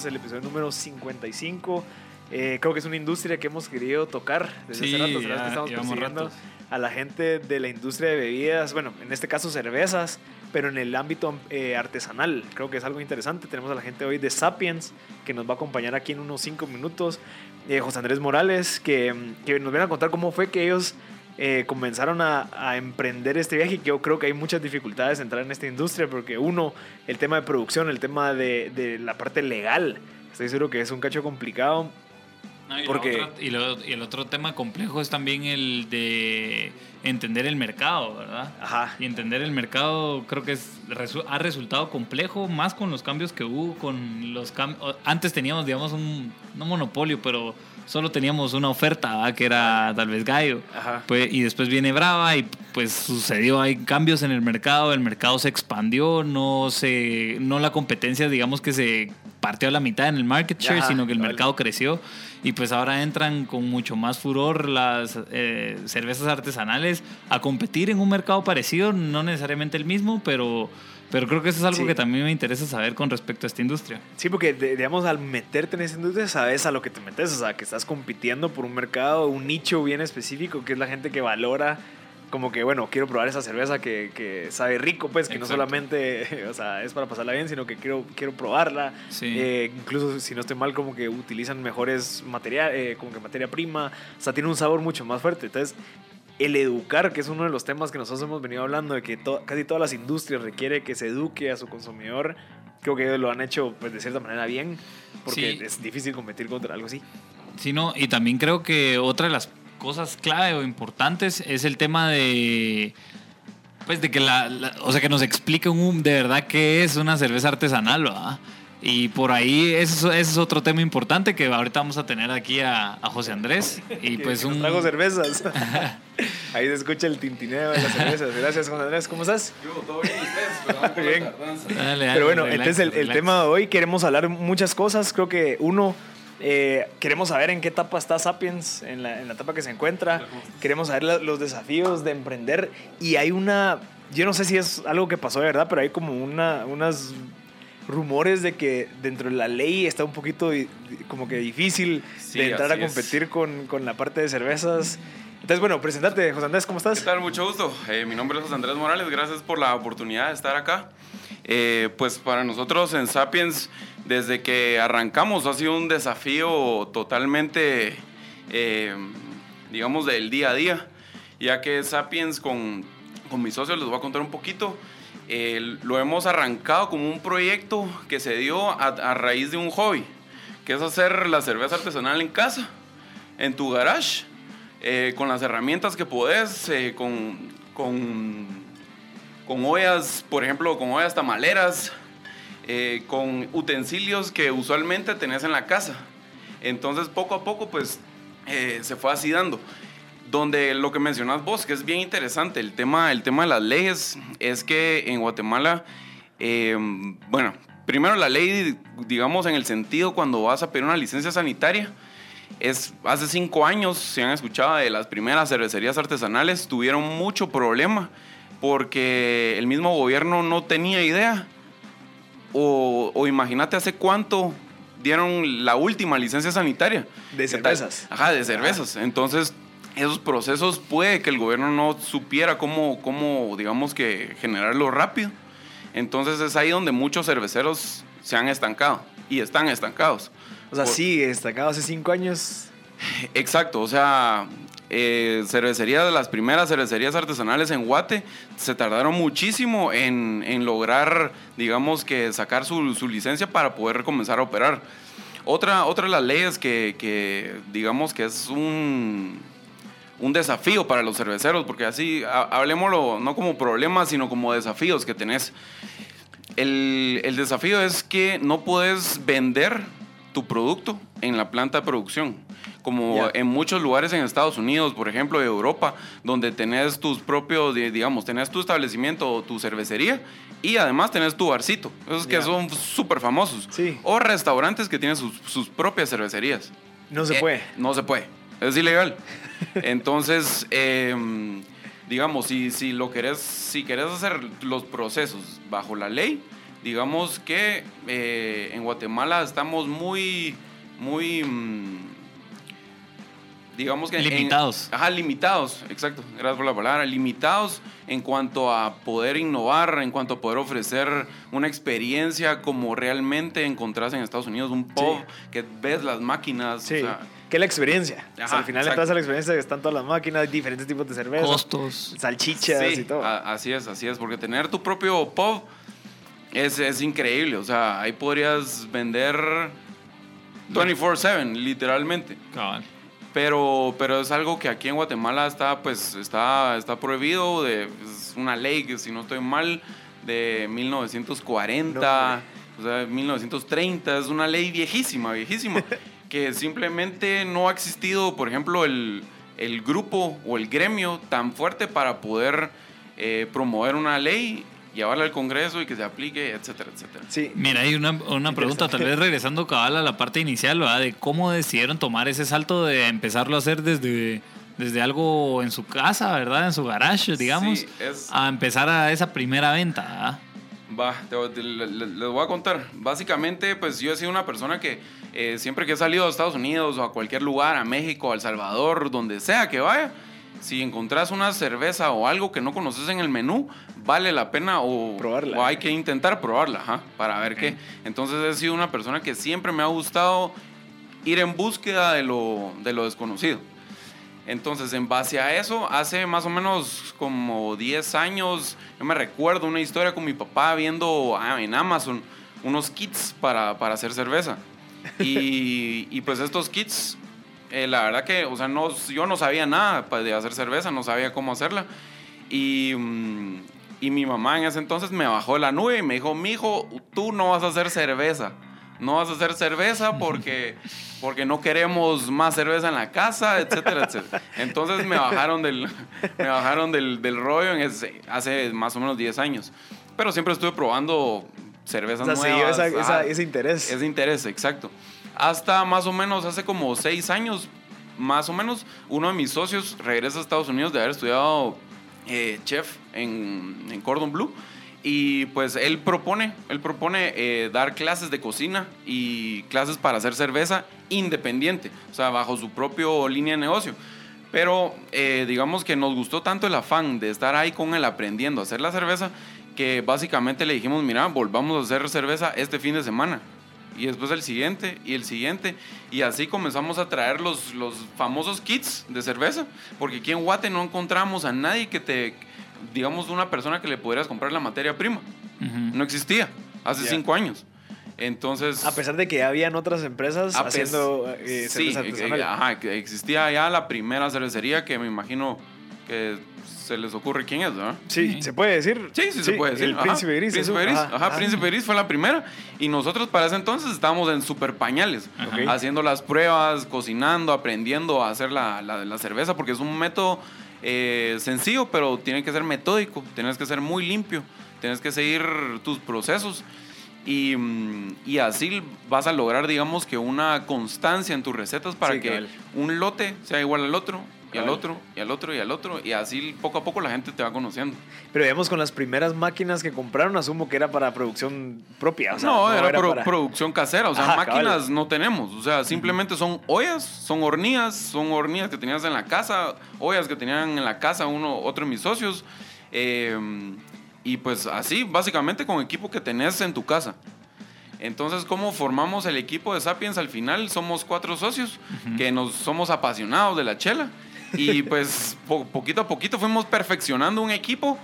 Tenemos el episodio número 55. Eh, creo que es una industria que hemos querido tocar desde Sí, hace rato. ¿sabes? ya que estamos persiguiendo ratos. a la gente de la industria de bebidas, bueno, en este caso cervezas, pero en el ámbito eh, artesanal. Creo que es algo interesante. Tenemos a la gente hoy de Sapiens que nos va a acompañar aquí en unos 5 minutos. Eh, José Andrés Morales, que, que nos viene a contar cómo fue que ellos eh, comenzaron a, a emprender este viaje y que yo creo que hay muchas dificultades en entrar en esta industria porque uno, el tema de producción, el tema de, de la parte legal, estoy seguro que es un cacho complicado. No, y, Porque- y, lo- y el otro tema complejo es también el de entender el mercado, ¿verdad? Ajá. Y entender el mercado creo que es, ha resultado complejo, más con los cambios que hubo, con los cam- o- Antes teníamos, digamos, un, no monopolio, pero solo teníamos una oferta, ¿verdad? que era tal vez Gallo. Ajá. Pues, y después viene Brava y pues sucedió, hay cambios en el mercado, el mercado se expandió, no se, no la competencia digamos que se partió a la mitad en el market share, Ajá, sino que el mercado creció y pues ahora entran con mucho más furor las eh, cervezas artesanales a competir en un mercado parecido, no necesariamente el mismo, pero, pero creo que eso es algo Sí. que también me interesa saber con respecto a esta industria. Sí, porque de- digamos, al meterte en esa industria, sabes a lo que te metes, o sea, que estás compitiendo por un mercado, un nicho bien específico, que es la gente que valora, como que, bueno, quiero probar esa cerveza que, que sabe rico, pues, que no solamente, o sea, es para pasarla bien, sino que quiero, quiero probarla. Sí. Eh, incluso, si no estoy mal, como que utilizan mejores materiales, como que materia prima, o sea, tiene un sabor mucho más fuerte. Entonces, el educar, que es uno de los temas que nosotros hemos venido hablando, de que to- casi todas las industrias requiere que se eduque a su consumidor, creo que ellos lo han hecho pues, de cierta manera bien, porque Sí. es difícil competir contra algo así. Sí, no, y también creo que otra de las cosas clave o importantes es el tema de pues de que la, la- o sea que nos explique un de verdad qué es una cerveza artesanal, ¿verdad? Y por ahí ese, es- ese es otro tema importante que ahorita vamos a tener aquí a, a José Andrés y pues que nos un trago cervezas. Ahí se escucha el tintineo de las cervezas. Gracias, Juan Andrés. ¿Cómo estás? Yo, todo bien, por la Bien. Dale, dale, Pero bueno, relax, entonces el, tema de hoy queremos hablar muchas cosas. Creo que uno, eh, queremos saber en qué etapa está Sapiens, en la, en la etapa que se encuentra. Queremos saber la- los desafíos de emprender. Y hay una, yo no sé si es algo que pasó de verdad, pero hay como una, unas rumores de que dentro de la ley está un poquito como que difícil Sí, de entrar a competir con, con la parte de cervezas. Entonces, bueno, presentate, José Andrés, ¿cómo ¿Qué estás? tal? Mucho gusto. Eh, mi nombre es José Andrés Morales. Gracias por la oportunidad de estar acá. Eh, pues para nosotros en Sapiens, desde que arrancamos, ha sido un desafío totalmente, eh, digamos, del día a día. Ya que Sapiens con, con mis socios, les voy a contar un poquito, lo hemos arrancado como un proyecto que se dio a, raíz de un hobby, que es hacer la cerveza artesanal en casa, en tu garage eh, con las herramientas que podés, eh, con, con, con ollas, por ejemplo, con ollas tamaleras, eh, con utensilios que usualmente tenés en la casa. Entonces, poco a poco, pues, se fue así dando. Donde lo que mencionas vos, que es bien interesante, el tema, el tema de las leyes, es que en Guatemala, eh, bueno, primero la ley, digamos, en el sentido cuando vas a pedir una licencia sanitaria, es hace cinco años, si han escuchado de las primeras cervecerías artesanales, tuvieron mucho problema porque el mismo gobierno no tenía idea. O, o imagínate hace cuánto dieron la última licencia sanitaria. De cervezas. Ajá, de cervezas. Entonces, esos procesos puede que el gobierno no supiera cómo, cómo, digamos que, generarlo rápido. Entonces es ahí donde muchos cerveceros se han estancado y están estancados. O sea, Por- sí, destacado hace cinco años. Exacto, o sea, eh, cervecerías, de las primeras cervecerías artesanales en Guate, se tardaron muchísimo en, en lograr, digamos que sacar su, su licencia para poder comenzar a operar. Otra, otra de las leyes que, que digamos que es un, un desafío para los cerveceros, porque así, ha- hablemoslo no como problemas, sino como desafíos que tenés. El, el desafío es que no puedes vender tu producto en la planta de producción. Como en muchos lugares en Estados Unidos, por ejemplo, Europa, donde tenés tus propios, di- digamos, tenés tu establecimiento o tu cervecería y además tenés tu barcito. Esos que son súper famosos. Sí. O restaurantes que tienen sus, sus propias cervecerías. No se Eh, puede. No se puede. Es ilegal. Entonces, em, digamos, si, si lo querés, si querés hacer los procesos bajo la ley, digamos que eh, en Guatemala estamos muy, muy, mm, digamos que... en- Limitados. ajá, limitados, exacto, gracias por la palabra, limitados en cuanto a poder innovar, en cuanto a poder ofrecer una experiencia como realmente encontrás en Estados Unidos, un pub que ves las máquinas, Sí. o sea, ¿Qué es la experiencia? O sea, Ajá, al final exacto. entras a la experiencia que están todas las máquinas, diferentes tipos de cerveza, Costos. salchichas Sí, y todo. a- así es, así es, porque tener tu propio pub es, es increíble, o sea, ahí podrías vender 24/7, literalmente. Cabal. Pero, pero es algo que aquí en Guatemala está, pues, está, está prohibido, de, es una ley que si no estoy mal, de 1940, o sea, 1930, es una ley viejísima, viejísima, que simplemente no ha existido, por ejemplo, el, el grupo o el gremio tan fuerte para poder eh, promover una ley, llevarla al Congreso y que se aplique, etcétera, etcétera. Sí. Mira, hay una, una pregunta, tal vez regresando cabal a la parte inicial, ¿verdad? De cómo decidieron tomar ese salto de empezarlo a hacer desde, desde algo en su casa, ¿verdad? En su garage, digamos, Sí, es- a empezar a esa primera venta, ¿verdad? Va, les voy a contar. Básicamente, pues yo he sido una persona que eh, siempre que he salido a Estados Unidos o a cualquier lugar, a México, a El Salvador, donde sea que vaya, si encontrás una cerveza o algo que no conoces en el menú, vale la pena o, Probarla. o hay que intentar probarla, para ver qué. Entonces he sido una persona que siempre me ha gustado ir en búsqueda de lo, de lo desconocido. Entonces, en base a eso, hace más o menos como 10 años, yo me recuerdo una historia con mi papá viendo ah, en Amazon unos kits para, para hacer cerveza. Y, y pues estos kits, eh, la verdad que, o sea, no, yo no sabía nada de hacer cerveza, no sabía cómo hacerla. Y, mm, y mi mamá en ese entonces me bajó de la nube y me dijo, mijo, tú no vas a hacer cerveza. No vas a hacer cerveza porque, porque no queremos más cerveza en la casa, etcétera, etcétera. Entonces me bajaron del, me bajaron del, del rollo en ese- hace más o menos 10 años. Pero siempre estuve probando cervezas O sea, nuevas. esa- esa- ajá. ese interés. Ese interés, exacto. Hasta más o menos hace como 6 años, más o menos, uno de mis socios regresa a Estados Unidos de haber estudiado eh, chef en, en Cordon Bleu. Y pues él propone, él propone eh, dar clases de cocina y clases para hacer cerveza independiente, o sea, bajo su propio línea de negocio. Pero eh, digamos que nos gustó tanto el afán de estar ahí con él aprendiendo a hacer la cerveza que básicamente le dijimos, mira, volvamos a hacer cerveza este fin de semana. Y después el siguiente y el siguiente. Y así comenzamos a traer los, los famosos kits de cerveza. Porque aquí en Guate no encontramos a nadie que te, digamos, una persona que le pudieras comprar la materia prima. No existía hace Ya. cinco años. Entonces... A pesar de que ya habían otras empresas haciendo eh, sí, eh, ajá, existía ya la primera cervecería que me imagino que se les ocurre quién es, ¿verdad? Sí, se puede decir. Sí, sí, se puede decir. El ajá. Príncipe Gris. Príncipe. Gris, Ajá, ajá, ajá. Príncipe Gris fue la primera. Y nosotros para ese entonces estábamos en super pañales, Ok. haciendo las pruebas, cocinando, aprendiendo a hacer la, la- la cerveza, porque es un método eh, sencillo, pero tiene que ser metódico, tienes que ser muy limpio, tienes que seguir tus procesos. Y, mm, y así vas a lograr, digamos, que una constancia en tus recetas para Sí, que un lote sea igual al otro, y al otro, y al otro, y al otro. Y así poco a poco la gente te va conociendo. Pero digamos, con las primeras máquinas que compraron, asumo que era para producción propia. o sea, no, era, pro- para- producción casera, o sea, Ajá, máquinas cabal. no tenemos, o sea, simplemente son ollas, son hornillas, son hornillas que tenías en la casa, ollas que tenían en la casa uno, otro de mis socios, eh, y pues así, básicamente con equipo que tenés en tu casa. Entonces, ¿cómo formamos el equipo de Sapiens? Al final somos cuatro socios que nos somos apasionados de la chela y pues po- poquito a poquito fuimos perfeccionando un equipo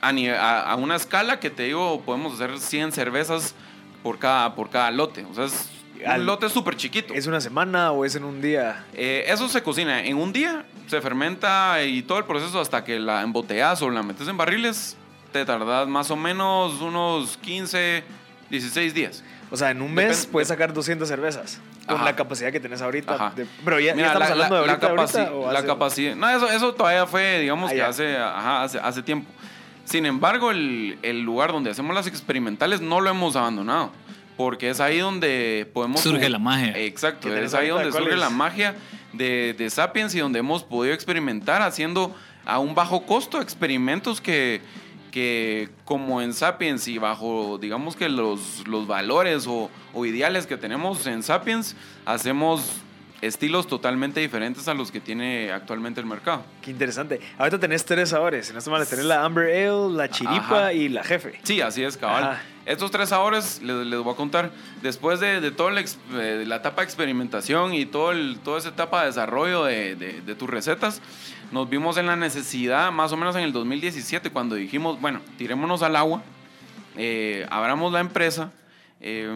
a, ni- a- a una escala que te digo, podemos hacer 100 cervezas por cada, por cada lote. O sea, es, un lote súper chiquito. ¿Es una semana o es en un día? Eh, eso se cocina en un día, se fermenta y todo el proceso hasta que la embotellas o la metes en barriles, te tardas más o menos unos 15, 16 días. O sea, en un mes Depende- puedes sacar 200 cervezas con Ajá. la capacidad que tenés ahorita. Ajá. de- pero ya, ya Mira, estamos la- hablando la- de la ahorita, capaci- ahorita, o la hace- capacidad. No, eso, eso todavía fue, digamos, Ah, que hace, ajá, hace, hace tiempo. Sin embargo, el, el lugar donde hacemos las experimentales no lo hemos abandonado. Porque es ahí donde podemos. Surge la magia. Exacto, ¿Qué tenés es ahí donde ¿Cuál surge es? la magia de, de Sapiens y donde hemos podido experimentar haciendo a un bajo costo experimentos que, que como en Sapiens y bajo, digamos que los, los valores o, o ideales que tenemos en Sapiens, hacemos estilos totalmente diferentes a los que tiene actualmente el mercado. Qué interesante. Ahorita tenés tres sabores. Si no estoy mal, tenés la Amber Ale, la Chiripa Ajá. y la Jefe. Sí, así es, cabal. Ajá. Estos tres sabores les, voy a contar. Después de, toda eh, la etapa de experimentación y todo toda esa etapa de desarrollo de, de- de tus recetas, nos vimos en la necesidad, más o menos en el 2017, cuando dijimos, bueno, tirémonos al agua, eh, abramos la empresa eh,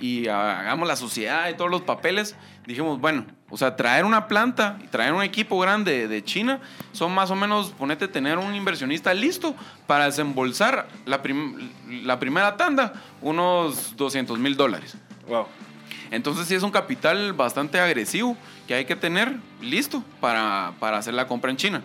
y hagamos la sociedad y todos los papeles. Dijimos, bueno, o sea, traer una planta y traer un equipo grande de China son más o menos, ponete, tener un inversionista listo para desembolsar la, prim- la primera tanda, unos 200 mil dólares. Wow. Entonces sí es un capital bastante agresivo que hay que tener listo para, para hacer la compra en China.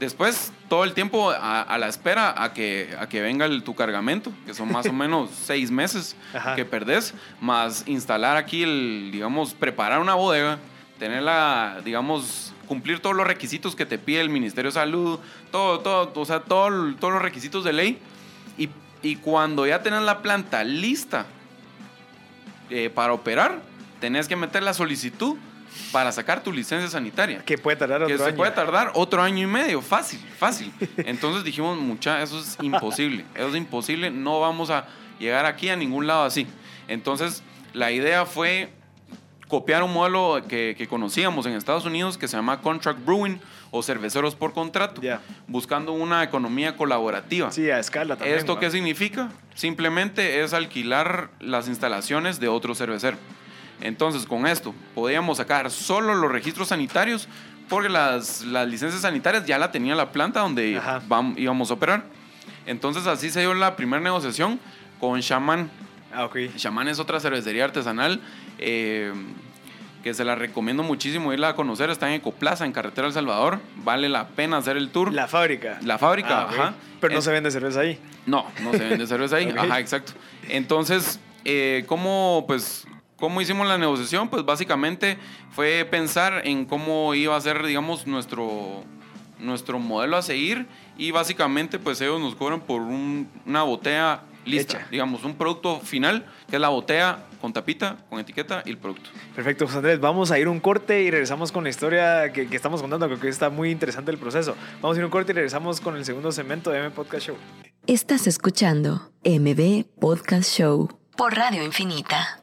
Después, todo el tiempo a, a la espera a que, a que venga el- tu cargamento, que son más o menos seis meses Ajá. que perdés, más instalar aquí, el, digamos, preparar una bodega, tenerla, digamos, cumplir todos los requisitos que te pide el Ministerio de Salud, todo, todo, o sea, todo- todos los requisitos de ley. Y, y cuando ya tenés la planta lista eh, para operar, tenés que meter la solicitud para sacar tu licencia sanitaria. Que puede tardar Que otro se año. puede tardar otro año y medio, fácil, fácil. Entonces dijimos, mucha, eso es imposible, eso es imposible, no vamos a llegar aquí a ningún lado así. Entonces la idea fue copiar un modelo que, que conocíamos en Estados Unidos que se llama Contract Brewing o cerveceros por contrato, buscando una economía colaborativa. Sí, a escala también. ¿Esto ¿va? qué significa? Simplemente es alquilar las instalaciones de otro cervecero. Entonces, con esto, podíamos sacar solo los registros sanitarios porque las, las licencias sanitarias ya la tenía la planta donde Ajá. vam- íbamos a operar. Entonces, así se dio la primera negociación con Shaman. Ah, ok. Shaman es otra cervecería artesanal eh, que se la recomiendo muchísimo irla a conocer. Está en Ecoplaza, en Carretera El Salvador. Vale la pena hacer el tour. La fábrica. La fábrica, Ah, ajá. Pero no se vende cerveza ahí. no, no se vende cerveza ahí. Ajá, exacto. Entonces, eh, ¿cómo, pues, ¿cómo hicimos la negociación? Pues básicamente fue pensar en cómo iba a ser, digamos, nuestro, nuestro modelo a seguir y básicamente pues ellos nos cobran por un- una botella lista, Hecha. digamos, un producto final, que es la botella con tapita, con etiqueta y el producto. Perfecto, José Andrés. Vamos a ir un corte y regresamos con la historia que, que estamos contando. Creo que está muy interesante el proceso. Vamos a ir un corte y regresamos con el segundo segmento de M Podcast Show. Estás escuchando MB Podcast Show por Radio Infinita.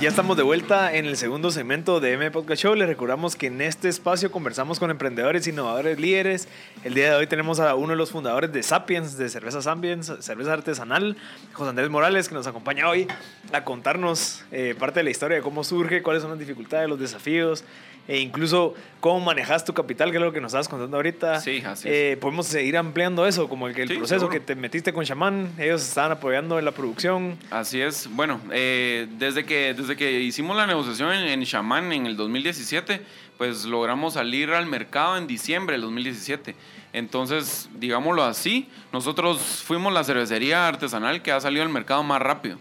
Ya estamos de vuelta en el segundo segmento de M Podcast Show. Les recordamos que en este espacio conversamos con emprendedores, innovadores, líderes. El día de hoy tenemos a uno de los fundadores de Sapiens, de Cerveza Sapiens, cerveza artesanal, José Andrés Morales, que nos acompaña hoy a contarnos eh, parte de la historia de cómo surge, cuáles son las dificultades, los desafíos e incluso cómo manejas tu capital, que es lo que nos estabas contando ahorita. Sí, así es. Eh, podemos seguir ampliando eso, como el, el Sí, proceso seguro. que te metiste con Shaman, ellos estaban apoyando en la producción. Así es. Bueno, eh, desde, que, desde que hicimos la negociación en, en Shaman en el 2017, pues logramos salir al mercado en diciembre del 2017. Entonces, digámoslo así, nosotros fuimos la cervecería artesanal que ha salido al mercado más rápido.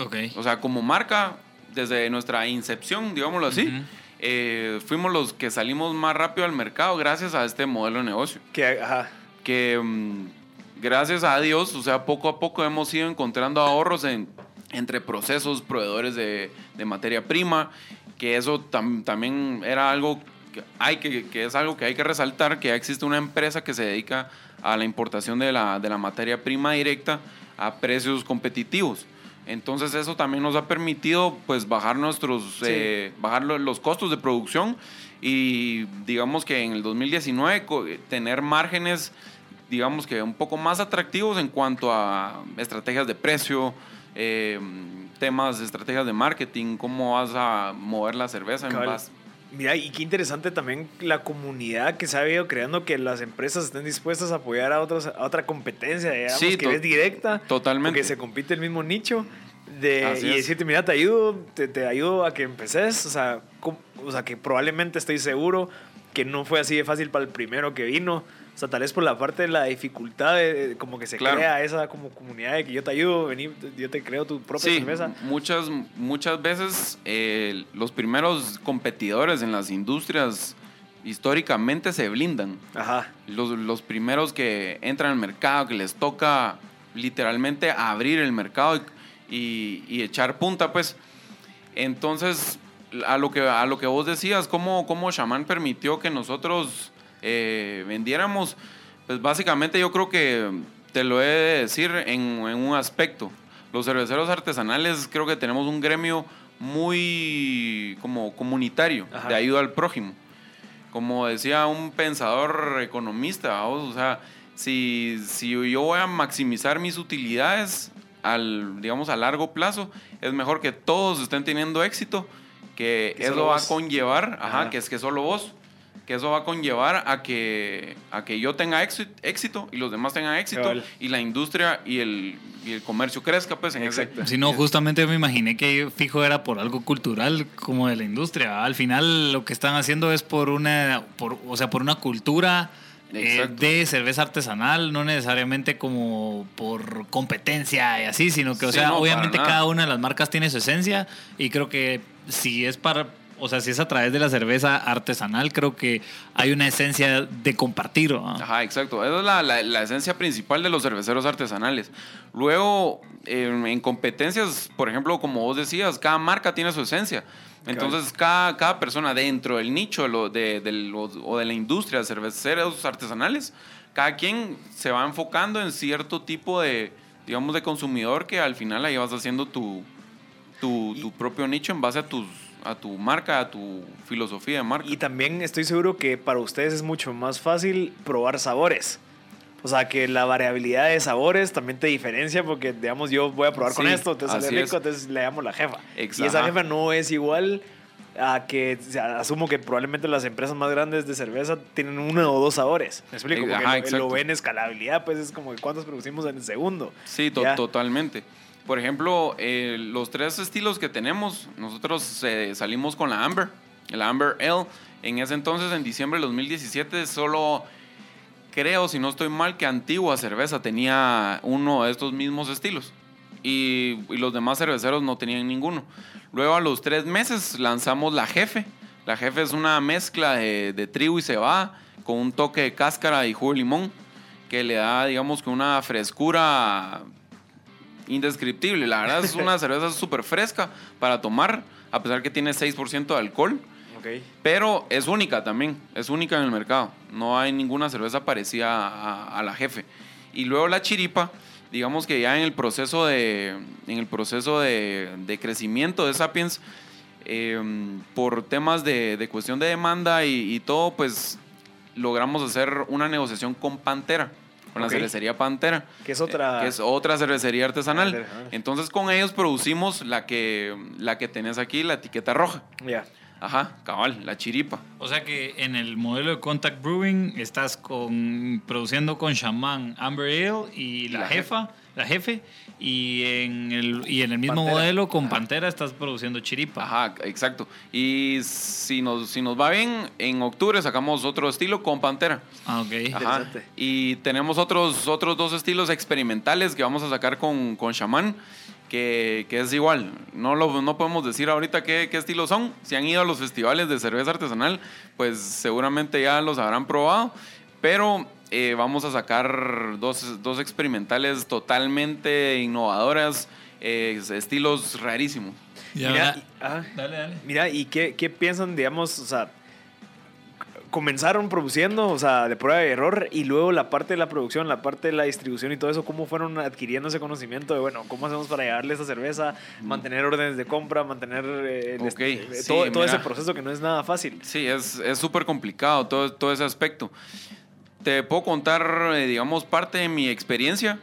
Ok. O sea, como marca, desde nuestra incepción, digámoslo así, Ujú. eh, fuimos los que salimos más rápido al mercado gracias a este modelo de negocio Que, ajá, que mm, gracias a Dios, o sea, poco a poco hemos ido encontrando ahorros en, entre procesos, proveedores de, de materia prima, que eso tam- también era algo que, hay que, que es algo que hay que resaltar, que ya existe una empresa que se dedica a la importación de la, de la materia prima directa a precios competitivos. Entonces eso también nos ha permitido pues bajar nuestros Sí. eh, bajar los costos de producción y digamos que en el 2019 co- tener márgenes digamos que un poco más atractivos en cuanto a estrategias de precio, eh, temas, estrategias de marketing, cómo vas a mover la cerveza en base. Mira, y qué interesante también la comunidad que se ha ido creando, que las empresas estén dispuestas a apoyar a, otros, a otra competencia, digamos, Sí, que es directa, totalmente. porque se compite el mismo nicho, de, y decirte, mira, te ayudo, te, te ayudo a que empeces, o sea, o sea, que probablemente estoy seguro que no fue así de fácil para el primero que vino, o sea, tal vez por la parte de la dificultad, de, como que se Claro. crea esa como comunidad de que yo te ayudo, vení, yo te creo tu propia Sí, cerveza. muchas, muchas veces eh, los primeros competidores en las industrias históricamente se blindan. Ajá, Los, los primeros que entran al mercado, que les toca literalmente abrir el mercado y, y- y echar punta, pues. Entonces, a lo que, a lo que vos decías, ¿cómo, cómo Shaman permitió que nosotros eh, vendiéramos? Pues básicamente yo creo que te lo he de decir en, en un aspecto. Los cerveceros artesanales creo que tenemos un gremio muy como comunitario, Ajá. de ayuda al prójimo como decía un pensador economista, ¿vamos? o sea, si, si yo voy a maximizar mis utilidades al, digamos, a largo plazo, es mejor que todos estén teniendo éxito, que, Que eso va vos. a conllevar, ajá, Ajá. que es que solo vos, que eso va a conllevar a que, a que yo tenga éxito, éxito y los demás tengan éxito y la industria y el, y el comercio crezca, pues, en ese, Exacto. Si no, justamente yo me imaginé que fijo era por algo cultural como de la industria. Al final lo que están haciendo es por una, por, o sea, por una cultura eh, de cerveza artesanal, no necesariamente como por competencia y así, sino que, o Sí, sea, no, obviamente cada una de las marcas tiene su esencia y creo que si es para, o sea, si es a través de la cerveza artesanal, creo que hay una esencia de compartir. ¿no? Ajá, exacto. Esa es la, la- la esencia principal de los cerveceros artesanales. Luego, en, en competencias, por ejemplo, como vos decías, cada marca tiene su esencia. Entonces, cada, cada persona dentro del nicho de lo- de, de lo- o de la industria de cerveceros artesanales, cada quien se va enfocando en cierto tipo de, digamos, de consumidor que al final ahí vas haciendo tu, tu, tu propio nicho en base a tus a tu marca, a tu filosofía de marca. Y también estoy seguro que para ustedes es mucho más fácil probar sabores. O sea, que la variabilidad de sabores también te diferencia porque, digamos, yo voy a probar con Sí, esto, te sale rico, es. entonces le llamo la jefa. Ex- y esa jefa no es igual a que, asumo que probablemente las empresas más grandes de cerveza tienen uno o dos sabores. ¿Me explico? Porque ajá, lo, exacto. lo ven escalabilidad, pues es como que cuántos producimos en el segundo. Sí, to- Ya. totalmente. Por ejemplo, eh, los tres estilos que tenemos, nosotros eh, salimos con la Amber, el Amber Ale. En ese entonces, en diciembre del 2017, solo creo, si no estoy mal, que Antigua Cerveza tenía uno de estos mismos estilos. Y, y los demás cerveceros no tenían ninguno. Luego, a los tres meses, lanzamos la Jefe. La Jefe es una mezcla de, de trigo y cebada con un toque de cáscara y jugo de limón que le da, digamos, que una frescura indescriptible. La verdad es una cerveza súper fresca para tomar, a pesar que tiene 6% de alcohol. Pero es única también, es única en el mercado. No hay ninguna cerveza parecida a, a la jefe. Y luego la chiripa, digamos que ya en el proceso de, en el proceso de, de crecimiento de Sapiens, eh, por temas de, de cuestión de demanda y, y todo, pues logramos hacer una negociación con Pantera, con la cervecería Pantera. Que es otra- eh, que es otra cervecería artesanal. Artesanal. Entonces con ellos producimos la que, la que tenés aquí, la etiqueta roja. Ya. Ajá, cabal, la chiripa. O sea que en el modelo de Contact Brewing estás con, produciendo con Shaman Amber Ale y la, La jefa, la jefe, y en el, y en el mismo Pantera. modelo con Pantera estás produciendo chiripa. Ajá, exacto. Y si nos, si nos va bien, en octubre sacamos otro estilo con Pantera. Ah, ok. Ajá. Y tenemos otros, otros dos estilos experimentales que vamos a sacar con, con Shaman, que, que es igual. No, lo, no podemos decir ahorita qué, qué estilos son. Si han ido a los festivales de cerveza artesanal, pues seguramente ya los habrán probado. Pero eh, vamos a sacar dos, dos experimentales totalmente innovadoras, eh, estilos rarísimos. Ya, Mira, y- ah. Dale, dale. Mira, ¿y qué, qué piensan, digamos, o sea, comenzaron produciendo, o sea, de prueba y error, y luego la parte de la producción, la parte de la distribución y todo eso, ¿cómo fueron adquiriendo ese conocimiento de, bueno, cómo hacemos para llevarle esa cerveza, mantener órdenes de compra, mantener eh, el est- Ok, eh, sí, todo, todo ese proceso que no es nada fácil? Sí, es es súper complicado todo, todo ese aspecto. Te puedo contar, eh, digamos, parte de mi experiencia.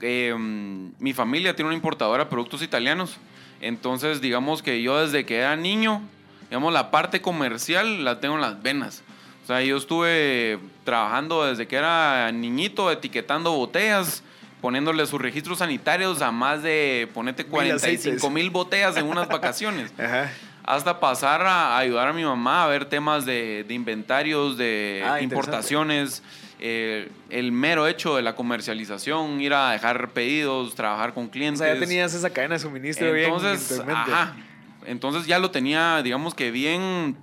Eh, mi familia tiene una importadora de productos italianos. Entonces, digamos que yo desde que era niño, digamos, la parte comercial la tengo en las venas. O sea, yo estuve trabajando desde que era niñito, etiquetando botellas, poniéndole sus registros sanitarios a más de, ponete, 45 mil botellas en unas vacaciones. Ajá. Hasta pasar a ayudar a mi mamá a ver temas de, de inventarios, de Ah, importaciones, eh, el mero hecho de la comercialización, ir a dejar pedidos, trabajar con O clientes. sea, ya tenías esa cadena de suministro Entonces, ajá. Entonces ya lo tenía, digamos que bien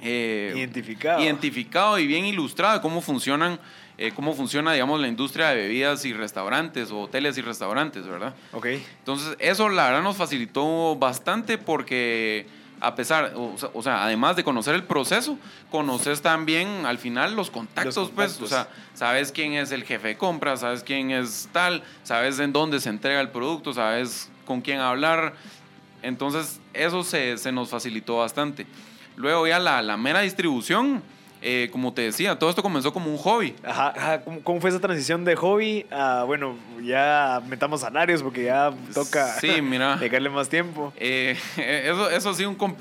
eh, Identificado. identificado y bien ilustrado de cómo funcionan, eh, cómo funciona, digamos, la industria de bebidas y restaurantes o hoteles y restaurantes, ¿verdad? Ok. Entonces, eso la verdad nos facilitó bastante porque a pesar, o sea, o sea, además de conocer el proceso, conoces también al final los contactos, Los pues, o sea, sabes quién es el jefe de compras, sabes quién es tal, sabes en dónde se entrega el producto, sabes con quién hablar. Entonces, eso se, se nos facilitó bastante. Luego ya la, la mera distribución, eh, como te decía, todo esto comenzó como un hobby. Ajá, ajá. ¿Cómo, cómo fue esa transición de hobby a, bueno, ya metamos salarios porque ya toca Sí, mira. dedicarle más tiempo? Eh, eso, eso ha sido, un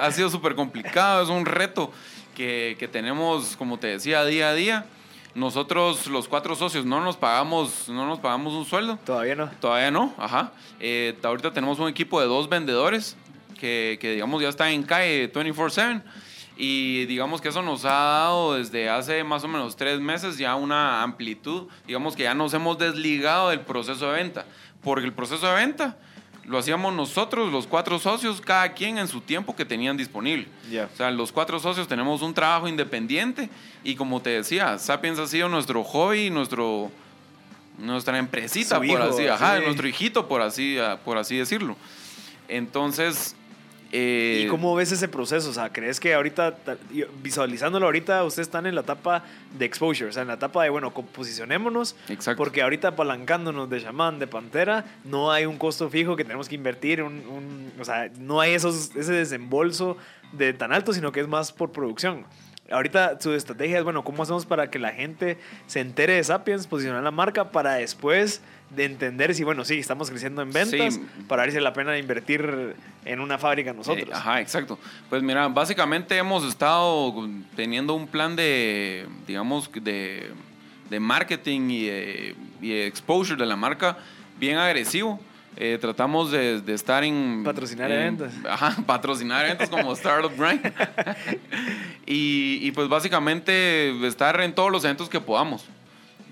ha sido súper complicado, es un reto que, que tenemos, como te decía, día a día. Nosotros, los cuatro socios, no nos pagamos, no nos pagamos un sueldo. Todavía no. Todavía no, ajá. Eh, ahorita tenemos un equipo de dos vendedores que, que, digamos, ya está en calle 24/7. Y digamos que eso nos ha dado desde hace más o menos tres meses ya una amplitud. Digamos que ya nos hemos desligado del proceso de venta. Porque el proceso de venta lo hacíamos nosotros, los cuatro socios, cada quien en su tiempo que tenían disponible. Ya. O sea, los cuatro socios tenemos un trabajo independiente y como te decía, Sapiens ha sido nuestro hobby, nuestro, nuestra empresita, Su por hijo, así, ajá, sí. nuestro hijito, por así, por así decirlo. Entonces, eh, ¿Y cómo ves ese proceso? O sea, ¿crees que ahorita, visualizándolo ahorita, ustedes están en la etapa de exposure? O sea, en la etapa de, bueno, posicionémonos. Exacto. Porque ahorita apalancándonos de chamán, de pantera, no hay un costo fijo que tenemos que invertir. Un, un- o sea, no hay esos, ese desembolso de tan alto, sino que es más por producción. Ahorita su estrategia es, bueno, ¿cómo hacemos para que la gente se entere de Sapiens, posicionar la marca para después de entender si, bueno, sí, estamos creciendo en ventas, Sí. para ver si vale la pena invertir en una fábrica nosotros? Ajá, exacto. Pues mira, básicamente hemos estado teniendo un plan de, digamos, de, de marketing y de, y de exposure de la marca bien agresivo. Eh, tratamos de, de estar en... Patrocinar en- eventos. Ajá, patrocinar eventos como Startup Grind. y, y pues básicamente estar en todos los eventos que podamos.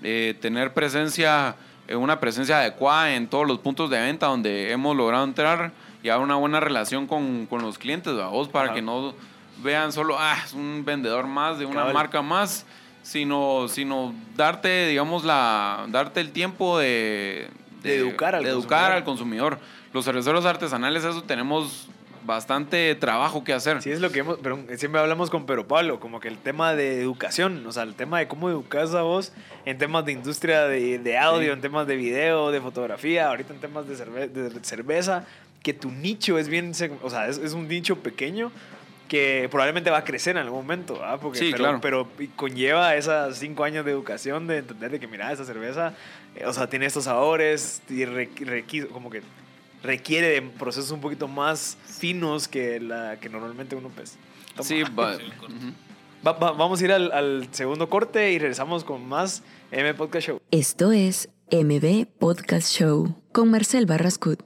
Eh, tener presencia, una presencia adecuada en todos los puntos de venta donde hemos logrado entrar y haber una buena relación con, con los clientes, vos para que no vean solo, ah, es un vendedor más de una Cabal. marca más, sino, sino darte, digamos, la, darte el tiempo de, De educar al de educar al consumidor. Los cerveceros artesanales, eso tenemos bastante trabajo que hacer. Sí, es lo que hemos, pero siempre hablamos con Pedro Pablo, como que el tema de educación, o sea, el tema de cómo educas a vos en temas de industria de, de audio, Sí. en temas de video, de fotografía, ahorita en temas de, cerve- de cerveza, que tu nicho es bien, o sea, es, es un nicho pequeño que probablemente va a crecer en algún momento, ¿verdad? Porque, Sí, pero, claro. pero conlleva esas cinco años de educación, de entender de que, mira, esa cerveza, eh, o sea, tiene estos sabores, y requ- requi- como que requiere de procesos un poquito más finos que la que normalmente uno pues toma. Sí, va- ujú. Va- va- vamos a ir al, al segundo corte y regresamos con más M Podcast Show. Esto es MB Podcast Show con Marcel Barrascut.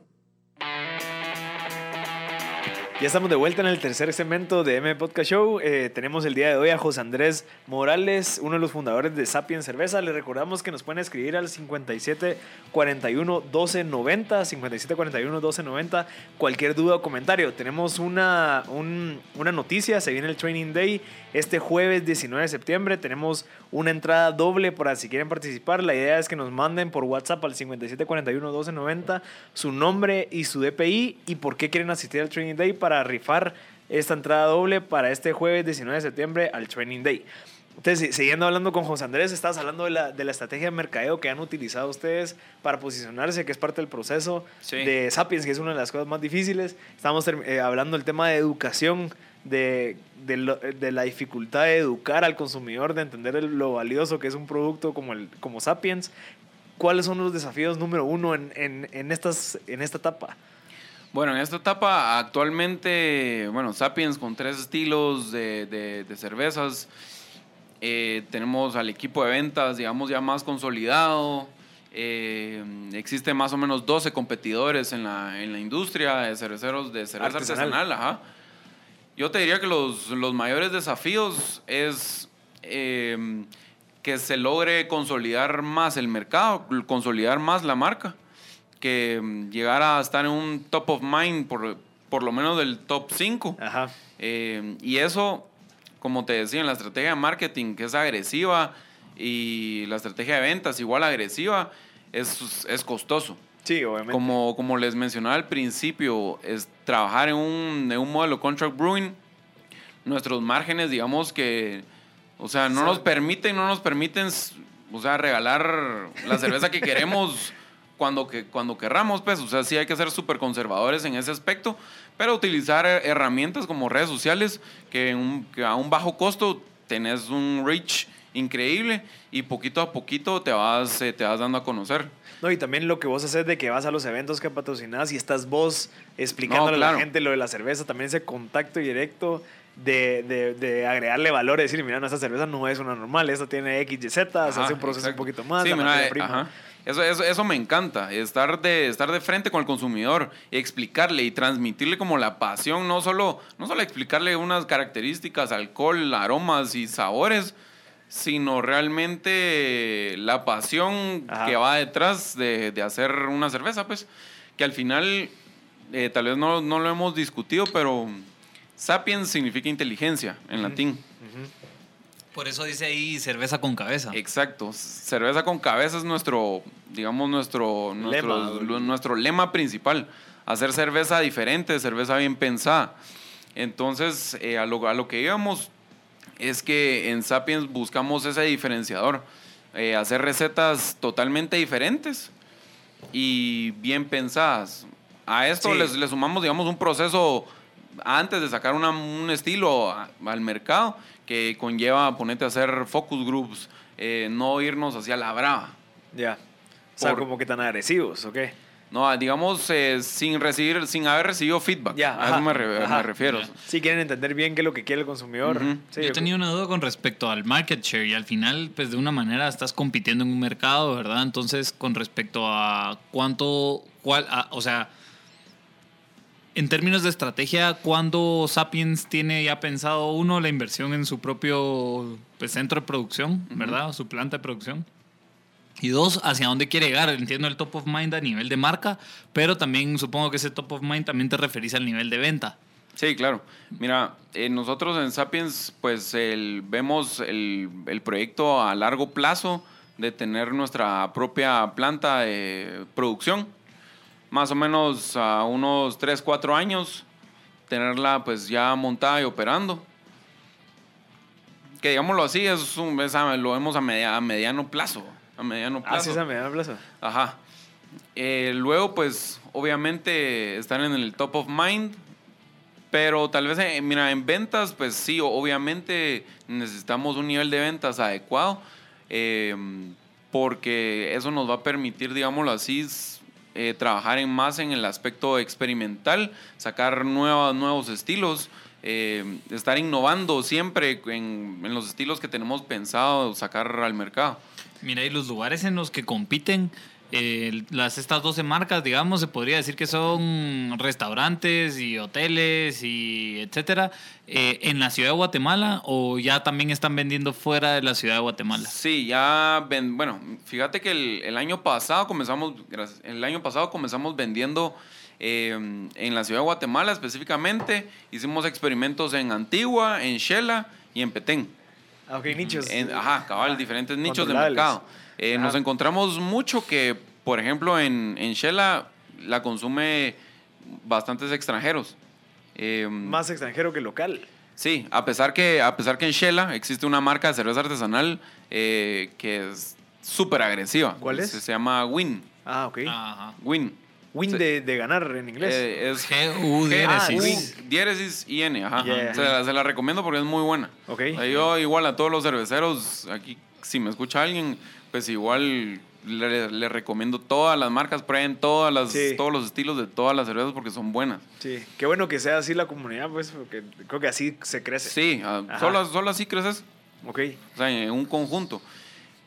Ya estamos de vuelta en el tercer segmento de M Podcast Show. Eh, tenemos el día de hoy a José Andrés Morales, uno de los fundadores de Sapien Cerveza. Le recordamos que nos pueden escribir al 57 41 12 90, 57 41 12 90, cualquier duda o comentario. Tenemos una, un- una noticia, se viene el Training Day este jueves 19 de septiembre. Tenemos una entrada doble para si quieren participar. La idea es que nos manden por WhatsApp al 57 41 12 90 su nombre y su DPI y por qué quieren asistir al Training Day rifar esta entrada doble para este jueves 19 de septiembre al Training Day. Entonces, siguiendo hablando con José Andrés, estabas hablando de la, de la estrategia de mercadeo que han utilizado ustedes para posicionarse, que es parte del proceso Sí. de Sapiens, que es una de las cosas más difíciles. Estamos eh, hablando del tema de educación, de, de, lo- de la dificultad de educar al consumidor, de entender el- lo valioso que es un producto como, el, como Sapiens. ¿Cuáles son los desafíos número uno en, en, en, estas, en esta etapa? Bueno, en esta etapa actualmente, bueno, Sapiens con tres estilos de, de- de cervezas. Eh, tenemos al equipo de ventas, digamos, ya más consolidado. Eh, existe más o menos 12 competidores en la, en la industria de cerveceros de cerveza Artesanal. artesanal. ajá. Yo te diría que los, los mayores desafíos es eh, que se logre consolidar más el mercado, consolidar más la marca, que mm, llegar a estar en un top of mind, por, por lo menos del top 5. Ajá. Eh, y eso, como te decía, en la estrategia de marketing, que es agresiva, y la estrategia de ventas igual agresiva, es, es costoso. Sí, obviamente. Como, como les mencionaba al principio, es trabajar en un, en un modelo contract brewing, nuestros márgenes, digamos que, o sea, no Sí. nos permiten, no nos permiten, o sea, regalar la cerveza que queremos cuando, que, cuando querramos, pues, o sea, sí hay que ser súper conservadores en ese aspecto, pero utilizar herramientas como redes sociales que, un- que a un bajo costo tenés un reach increíble y poquito a poquito te vas, eh, te vas dando a conocer. No, y también lo que vos haces de que vas a los eventos que patrocinas y estás vos explicándole No, claro. a la gente lo de la cerveza, también ese contacto directo de, de, de agregarle valor, decir, mira, no, esta cerveza no es una normal, esta tiene X, Y, Z, se hace un proceso exacto. un poquito más, Sí, mira, eh, prima. ajá. Eso, eso, eso me encanta, estar de, estar de frente con el consumidor y explicarle y transmitirle como la pasión, no solo, no solo explicarle unas características, alcohol, aromas y sabores, sino realmente la pasión Ajá. que va detrás de, de hacer una cerveza, pues, que al final, eh, tal vez no, no lo hemos discutido, pero sapiens significa inteligencia en latín. Por eso dice ahí cerveza con cabeza. Exacto. Cerveza con cabeza es nuestro, digamos, nuestro, nuestro, Lema. nuestro lema principal. Hacer cerveza diferente, cerveza bien pensada. Entonces, eh, a, lo, a lo que íbamos es que en Sapiens buscamos ese diferenciador. eh, hacer recetas totalmente diferentes y bien pensadas. A esto Sí. le sumamos, digamos, un proceso antes de sacar una- un estilo a- al mercado que conlleva ponerte a hacer focus groups, eh, no irnos hacia la brava. Ya. O sea, Por- como que tan agresivos, ¿ok? No, digamos, eh, sin recibir, sin haber recibido feedback. Ya, a ajá, eso me, re- ajá. me refiero. Ya. Si quieren entender bien qué es lo que quiere el consumidor. Sí, Yo tenía una duda con respecto al market share y al final, pues de una manera estás compitiendo en un mercado, ¿verdad? Entonces, con respecto a cuánto, cuál, a- o sea, en términos de estrategia, ¿cuándo Sapiens tiene ya pensado uno la inversión en su propio pues, centro de producción, ¿verdad? Su planta de producción. Y dos, hacia dónde quiere llegar. Entiendo el top of mind a nivel de marca, pero también supongo que ese top of mind también te referís al nivel de venta. Sí, claro. Mira, eh, nosotros en Sapiens, pues el- vemos el, el proyecto a largo plazo de tener nuestra propia planta de producción. Más o menos a unos 3, 4 años, tenerla pues ya montada y operando. Que digámoslo así, es un- es a- lo vemos a, media- a mediano plazo. A mediano plazo. Ah, sí, esa me da plaza. Ajá. Eh, luego, pues, obviamente están en el top of mind. Pero tal vez, eh, mira, en ventas, pues sí, obviamente necesitamos un nivel de ventas adecuado. eh, porque eso nos va a permitir, digámoslo así, eh, trabajar en más en el aspecto experimental, sacar nuevas, nuevos estilos, eh, estar innovando siempre en, en los estilos que tenemos pensado sacar al mercado. Mira, y los lugares en los que compiten eh, las estas 12 marcas, digamos, se podría decir que son restaurantes y hoteles y etcétera, eh, en la ciudad de Guatemala o ya también están vendiendo fuera de la ciudad de Guatemala. Sí, ya ven, bueno, fíjate que el, el año pasado comenzamos, gracias, el año pasado comenzamos vendiendo eh, en la ciudad de Guatemala específicamente. Hicimos experimentos en Antigua, en Shela y en Petén. Ah, ok, nichos. En- ajá, cabal, diferentes nichos de mercado. Eh, nos encontramos mucho que, por ejemplo, en, en Shela la consume bastantes extranjeros. Eh, Más extranjero que local. Sí, a pesar que, a pesar que en Shela existe una marca de cerveza artesanal eh, que es súper agresiva. ¿Cuál es? Se, se llama Win. Ah, ok. Ajá. Win. Win Sí. de, de ganar en inglés. Eh, es G-U diéresis. G- U, diéresis y N, ajá. Yeah. Se, la, se la recomiendo porque es muy buena. Ok. O sea, Yo igual a todos los cerveceros, aquí si me escucha alguien, pues igual le, le recomiendo todas las marcas, prueben todas las, Sí. todos los estilos de todas las cervezas porque son buenas. Sí, qué bueno que sea así la comunidad, pues, porque creo que así se crece. Sí, ah, Ajá. solo, solo así creces, Ok. o sea, en un conjunto.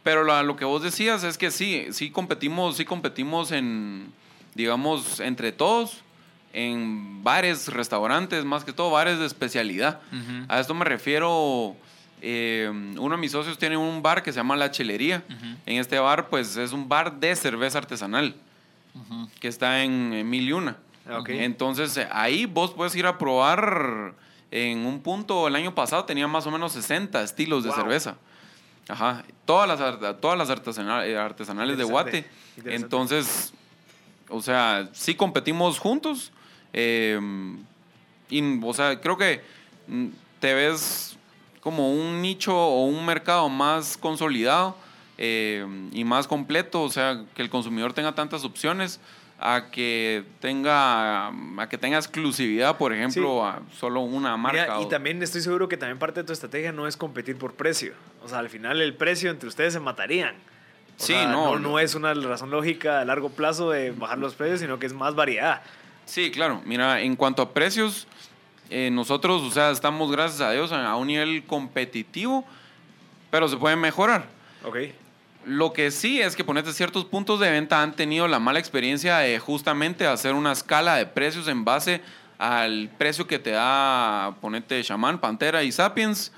Pero la- lo que vos decías es que sí, sí competimos, sí competimos en, digamos, entre todos, en bares, restaurantes, más que todo bares de especialidad. Ujú. A esto me refiero, eh, uno de mis socios tiene un bar que se llama La Chelería. Ujú. En este bar, pues es un bar de cerveza artesanal que está en, en Mil y Una. Ah, ok. Entonces ahí vos puedes ir a probar en un punto, el año pasado tenía más o menos 60 estilos de cerveza. Ajá, todas las, todas las artesana- eh, artesanales de Guate. Entonces, o sea, sí competimos juntos. eh, y, o sea, creo que mm, te ves como un nicho o un mercado más consolidado eh, y más completo, o sea, que el consumidor tenga tantas opciones a que tenga a que tenga exclusividad, por ejemplo, a solo una marca. Mira, y o- también estoy seguro que también parte de tu estrategia no es competir por precio. O sea, al final el precio entre ustedes se matarían. O Sí, sea, no, no. No es una razón lógica a largo plazo de bajar los precios, sino que es más variedad. Sí, claro. Mira, en cuanto a precios, eh, nosotros, o sea, estamos, gracias a Dios, a, un nivel competitivo, pero se puede mejorar. Ok. Lo que sí es que ponete ciertos puntos de venta han tenido la mala experiencia de justamente hacer una escala de precios en base al precio que te da, ponete Shaman, Pantera y Sapiens,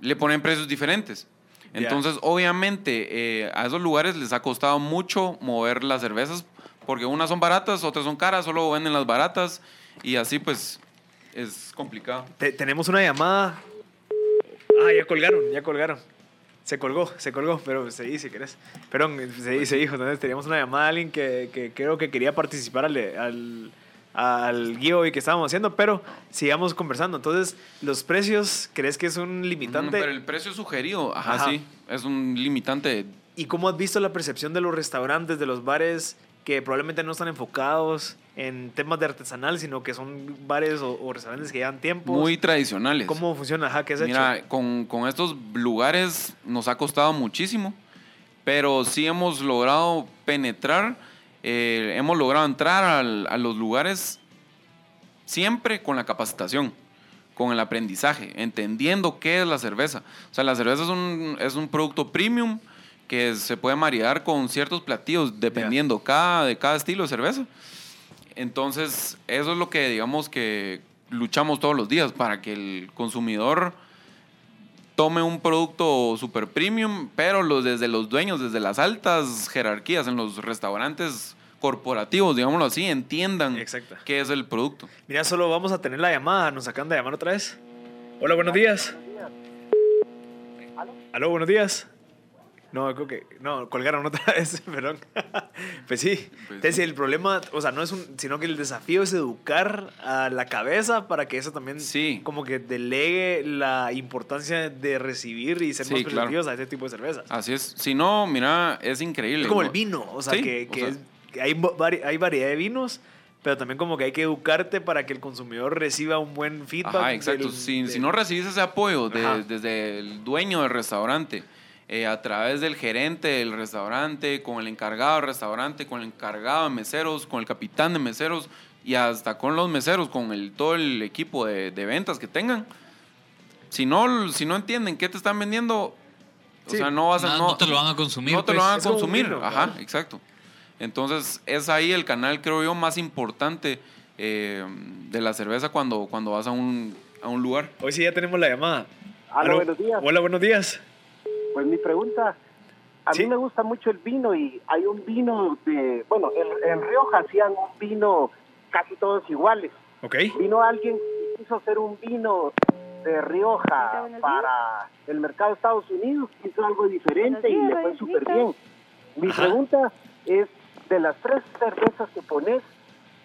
le ponen precios diferentes. Entonces, obviamente, eh, a esos lugares les ha costado mucho mover las cervezas, porque unas son baratas, otras son caras, solo venden las baratas, y así pues es complicado. Te- tenemos una llamada. Ah, ya colgaron, ya colgaron. Se colgó, se colgó, pero seguí si querés. Perdón, se, se dijo. Entonces teníamos una llamada de alguien que, que creo que quería participar al, al, al giveaway que estábamos haciendo, pero sigamos conversando. Entonces, ¿los precios crees que es un Mm, limitante? Pero el precio sugerido, ajá, Ajá. sí, es un limitante ¿Y cómo has visto la percepción de los restaurantes, de los bares que probablemente no están enfocados en temas de artesanal, sino que son bares o, o restaurantes que llevan tiempo? muy tradicionales. ¿Cómo funciona? Ajá, ¿qué has Mira, hecho? con, con estos lugares nos ha costado muchísimo, pero sí hemos logrado penetrar, eh, hemos logrado entrar al- a los lugares siempre con la capacitación, con el aprendizaje, entendiendo qué es la cerveza. O sea, la cerveza es un, es un producto premium que se puede maridar con ciertos platillos dependiendo cada, de cada estilo de cerveza. Entonces, eso es lo que digamos que luchamos todos los días para que el consumidor tome un producto super premium, pero los, desde los dueños, desde las altas jerarquías en los restaurantes corporativos, digámoslo así, entiendan Exacto. qué es el producto. Mira, solo vamos a tener la llamada. Nos acaban de llamar otra vez. Hola, buenos días. Aló, buenos días. No, creo que. No, colgaron otra vez, perdón. pues sí. Pues Entonces, sí. el problema, o sea, no es un. sino que el desafío es educar a la cabeza para que eso también. Sí. Como que delegue la importancia de recibir y ser Sí, más claro. a este tipo de cervezas. Así es. Si no, mira, es increíble. Es como el vino, o sea, Sí, que, o que sea- es- que hay, vari- hay variedad de vinos, pero también como que hay que educarte para que el consumidor reciba un buen feedback. Ajá, exacto. del- si, del- si no recibís ese apoyo de- desde el dueño del restaurante, eh, a través del gerente del restaurante, con el encargado del restaurante, con el encargado de meseros, con el capitán de meseros y hasta con los meseros, con el, todo el equipo de, de ventas que tengan. Si no, si no entienden qué te están vendiendo, o Sí. sea, no vas a... No, no, no te lo van a consumir. no te pues. lo van a consumir. vino, Ajá, cabal. exacto. Entonces, es ahí el canal, creo yo, más importante eh, de la cerveza cuando, cuando vas a un, a un lugar. Hoy sí ya tenemos la llamada. Aló. buenos días. Hola, buenos días. Pues mi pregunta, a Sí. mí me gusta mucho el vino y hay un vino de, bueno, en, en Rioja hacían un vino casi todos iguales. Ok. Vino alguien y quiso hacer un vino de Rioja para el mercado de Estados Unidos, hizo algo diferente y le fue súper bien. Mi Ajá. pregunta es, de las tres cervezas que pones,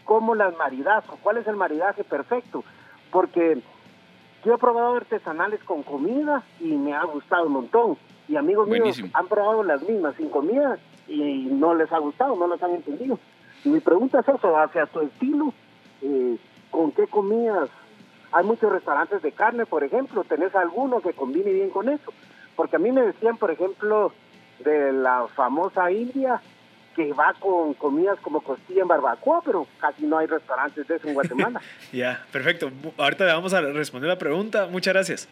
¿cómo las maridas o cuál es el maridaje perfecto? Porque Yo he probado artesanales con comida y me ha gustado un montón. Y amigos Buenísimo. míos han probado las mismas sin comida y no les ha gustado, no las han entendido. Y mi pregunta es eso, hacia tu estilo, eh, ¿con qué comidas? Hay muchos restaurantes de carne, por ejemplo, ¿tenés alguno que combine bien con eso? Porque a mí me decían, por ejemplo, de la famosa India, que va con comidas como costilla en barbacoa, pero casi no hay restaurantes de eso en Guatemala. Ya, perfecto. Ahorita le vamos a responder la pregunta. Muchas gracias.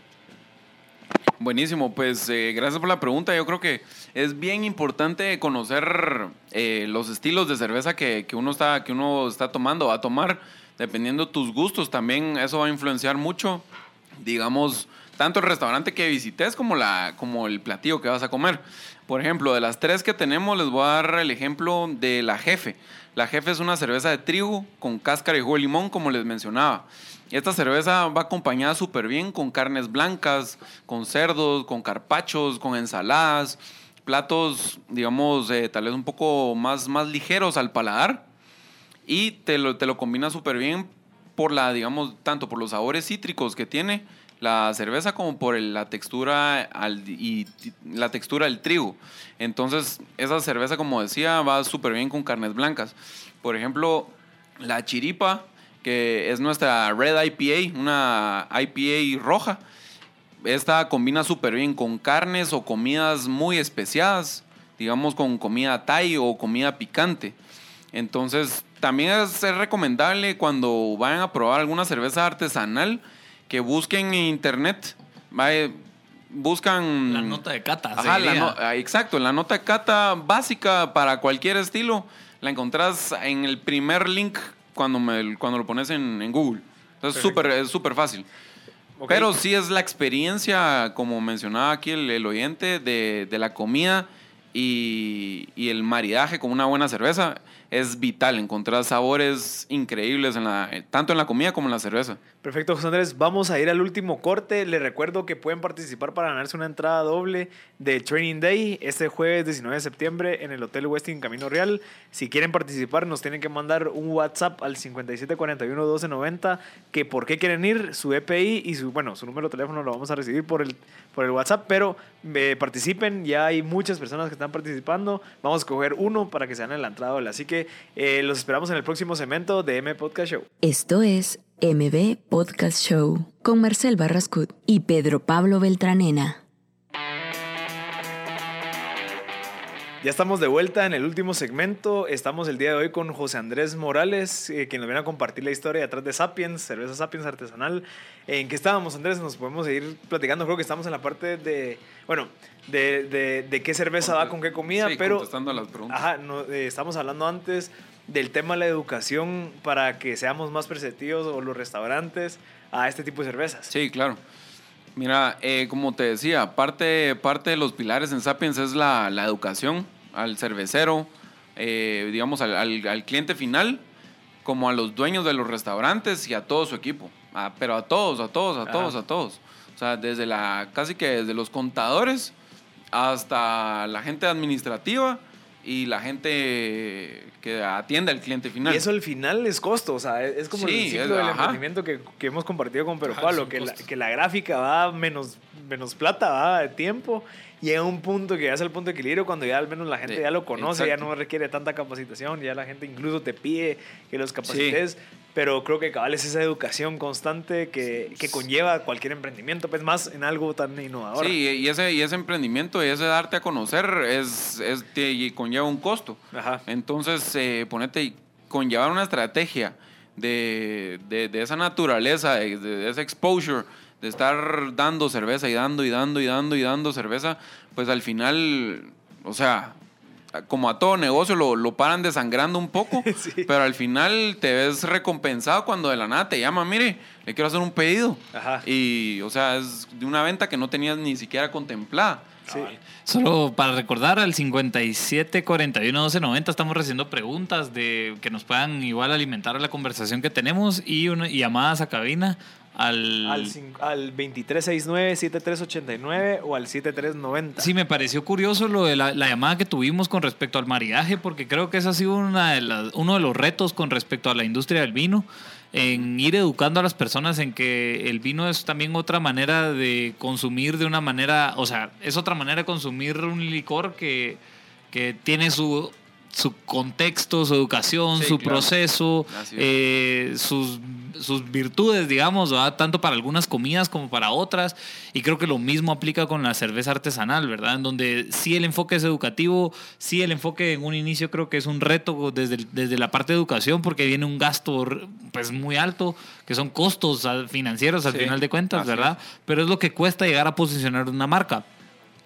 Buenísimo, pues eh, gracias por la pregunta. Yo creo que es bien importante conocer eh, los estilos de cerveza que, que uno está, que uno está tomando, va a tomar, dependiendo de tus gustos. También eso va a influenciar mucho, digamos, tanto el restaurante que visites como, la, como el platillo que vas a comer. Por ejemplo, de las tres que tenemos, les voy a dar el ejemplo de la Jefe. La Jefe es una cerveza de trigo con cáscara y jugo de limón, como les mencionaba. Esta cerveza va acompañada súper bien con carnes blancas, con cerdos, con carpachos, con ensaladas, platos, digamos, eh, tal vez un poco más, más ligeros al paladar. Y te lo, te lo combina súper bien por la, digamos, tanto por los sabores cítricos que tiene la cerveza como por la textura y la textura del trigo. Entonces, esa cerveza, como decía, va súper bien con carnes blancas. Por ejemplo, la chiripa, que es nuestra Red IPA, una IPA roja. Esta combina súper bien con carnes o comidas muy especiadas, digamos con comida thai o comida picante. Entonces, también es, recomendable cuando vayan a probar alguna cerveza artesanal que busquen en internet. Vaya, buscan La nota de cata. Ajá, la no- exacto, la nota de cata básica para cualquier estilo la encontrás en el primer link cuando, me, cuando lo pones en, en Google. Entonces, súper, es súper fácil. Ok. Pero sí es la experiencia, como mencionaba aquí el, el oyente, de, de la comida y, y el maridaje con una buena cerveza es vital. Encontrar sabores increíbles en la, tanto en la comida como en la cerveza. Perfecto, José Andrés. Vamos a ir al último corte. Les recuerdo que pueden participar para ganarse una entrada doble de Training Day este jueves 19 de septiembre en el Hotel Westin Camino Real. Si quieren participar, nos tienen que mandar un WhatsApp al 5741-1290 que por qué quieren ir, su EPI y su, bueno, su número de teléfono lo vamos a recibir por el, por el WhatsApp, pero eh, participen. Ya hay muchas personas que están participando. Vamos a escoger uno para que se ganen la entrada doble. Así que eh, los esperamos en el próximo segmento de M Podcast Show. Esto es MB Podcast Show con Marcel Barrascut y Pedro Pablo Beltranena. Ya estamos de vuelta en el último segmento. Estamos el día de hoy con José Andrés Morales, eh, quien nos viene a compartir la historia detrás de Sapiens, cerveza Sapiens artesanal. ¿En qué estábamos, Andrés? Nos podemos seguir platicando. Creo que estamos en la parte de, bueno, de, de, de qué cerveza va con qué comida, Sí, pero contestando a las preguntas. Ajá, no, eh, estamos hablando antes del tema de la educación para que seamos más perceptivos o los restaurantes a este tipo de cervezas. Sí, claro. Mira, eh, como te decía, parte, parte de los pilares en Sapiens es la, la educación al cervecero, eh, digamos, al, al- al cliente final, como a los dueños de los restaurantes y a todo su equipo. Ah, pero a todos, a todos, a Ajá. todos, a todos. O sea, desde la, casi que desde los contadores hasta la gente administrativa y la gente que atiende al cliente final. Y eso al final es costo, o sea, es como Sí, el ciclo es- del ajá. emprendimiento que, que hemos compartido con Pedro Ajá, Pablo, que la, que la gráfica va menos, menos plata, va de tiempo, llega un punto que ya es el punto de equilibrio cuando ya al menos la gente Sí, ya lo conoce, ya no requiere tanta capacitación, ya la gente incluso te pide que los capacites, pero creo que cabal es esa educación constante que, que conlleva cualquier emprendimiento, pues más en algo tan innovador. Sí, y ese, y ese emprendimiento y ese darte a conocer es, es te- y conlleva un costo. Ajá. Entonces, eh, ponete, conllevar una estrategia de, de- de esa naturaleza, de, de ese exposure, de estar dando cerveza y dando y dando y dando y dando cerveza, pues al final, o sea, como a todo negocio lo, lo paran desangrando un poco, Sí. pero al final te ves recompensado cuando de la nada te llama, mire, le quiero hacer un pedido. Ajá. Y, o sea, es de una venta que no tenías ni siquiera contemplada. Sí. Solo para recordar, al 57 41 12 90 estamos recibiendo preguntas de que nos puedan igual alimentar la conversación que tenemos y, una- y llamadas a cabina al... Al, al 2369-7389 o al 7390. Sí, me pareció curioso lo de la, la llamada que tuvimos con respecto al maridaje, porque creo que ese ha sido una de las- uno de los retos con respecto a la industria del vino. en ir educando a las personas en que el vino es también otra manera de consumir de una manera, o sea, es otra manera de consumir un licor que, que tiene su su contexto, su educación, Sí, su claro. proceso, eh, sus, sus virtudes, digamos, ¿verdad? tanto para algunas comidas como para otras. Y creo que lo mismo aplica con la cerveza artesanal, ¿verdad? En donde sí el enfoque es educativo, sí el enfoque en un inicio creo que es un reto desde, desde la parte de educación, porque viene un gasto pues muy alto, que son costos ah, financieros al Sí, final de cuentas, ¿verdad? Pero es lo que cuesta llegar a posicionar una marca.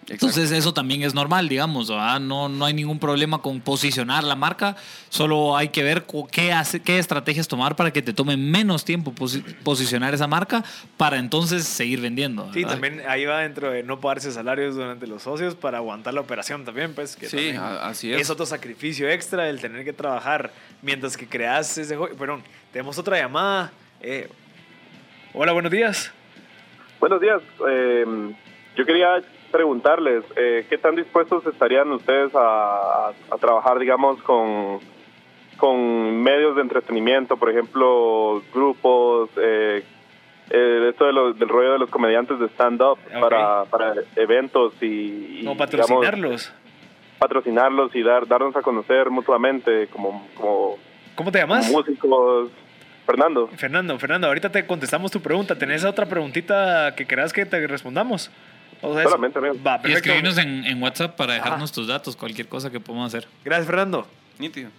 Entonces eso también es normal, digamos, ¿verdad? No, no hay ningún problema con posicionar la marca, solo hay que ver qué, hace, qué estrategias tomar para que te tome menos tiempo posi- posicionar esa marca para entonces seguir vendiendo. Sí, también ahí va dentro de no pagarse salarios durante los socios para aguantar la operación también, pues. Que Sí, también así es. Es otro sacrificio extra el tener que trabajar mientras que creas ese juego. Perdón, tenemos otra llamada. Eh, hola, buenos días. Buenos días. Eh, yo quería preguntarles, eh, ¿qué tan dispuestos estarían ustedes a, trabajar, digamos, con, con medios de entretenimiento, por ejemplo, grupos, eh, eh, esto de los- del rollo de los comediantes de stand-up para, para eventos y, y, No digamos, patrocinarlos. patrocinarlos y dar darnos a conocer mutuamente como, como, ¿Cómo te llamas? músicos? Fernando. Fernando, Fernando, ahorita te contestamos tu pregunta. ¿Tenés otra preguntita que querás que te respondamos? O sea. Solamente, amigo. Va, Y escribirnos en, en WhatsApp para Ajá. dejarnos tus datos, cualquier cosa que podamos hacer. Gracias, Fernando. Nítido.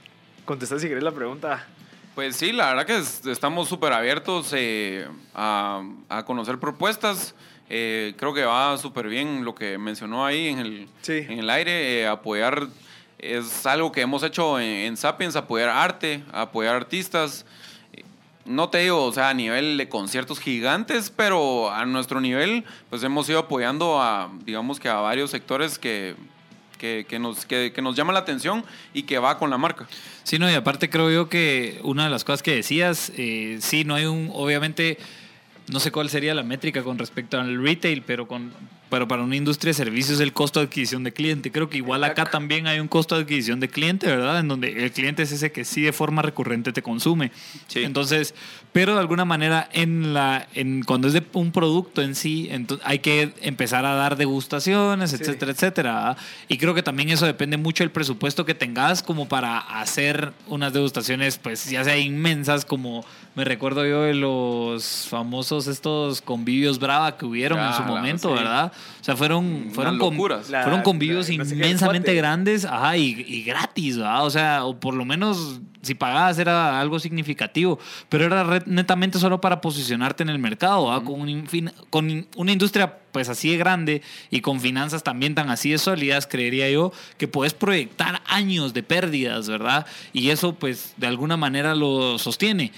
Contestá si querés la pregunta. Pues sí, la verdad que es- estamos súper abiertos eh, a, a conocer propuestas. Eh, creo que va súper bien lo que mencionó ahí en el, Sí. en el aire. eh, apoyar es algo que hemos hecho en, en Sapiens, apoyar arte, apoyar artistas. No te digo, o sea, a nivel de conciertos gigantes, pero a nuestro nivel, pues hemos ido apoyando a, digamos que a varios sectores que, que, que nos, que, que nos llaman la atención y que va con la marca. Sí, no, y aparte creo yo que una de las cosas que decías, eh, sí, no hay un, obviamente, no sé cuál sería la métrica con respecto al retail, pero con pero para una industria de servicios el costo de adquisición de cliente. Creo que igual acá también hay un costo de adquisición de cliente, ¿verdad? En donde el cliente es ese que sí de forma recurrente te consume. Sí. Entonces, pero de alguna manera en la en cuando es de un producto en sí, entonces hay que empezar a dar degustaciones, Sí. etcétera, etcétera. ¿verdad? Y creo que también eso depende mucho del presupuesto que tengas como para hacer unas degustaciones, pues ya sea inmensas, como me recuerdo yo de los famosos estos convivios brava que hubieron en su momento, sí. ¿verdad? O sea, fueron, fueron, con-. La- fueron convivios la- inmensamente grandes, ajá, y, y gratis, ¿verdad? O sea, o por lo menos si pagabas era algo significativo, pero era re- netamente solo para posicionarte en el mercado, ¿verdad? con, un infin- con una industria pues así de grande y con finanzas también tan así de sólidas, creería yo, que puedes proyectar años de pérdidas, ¿verdad? Y eso pues de alguna manera lo sostiene.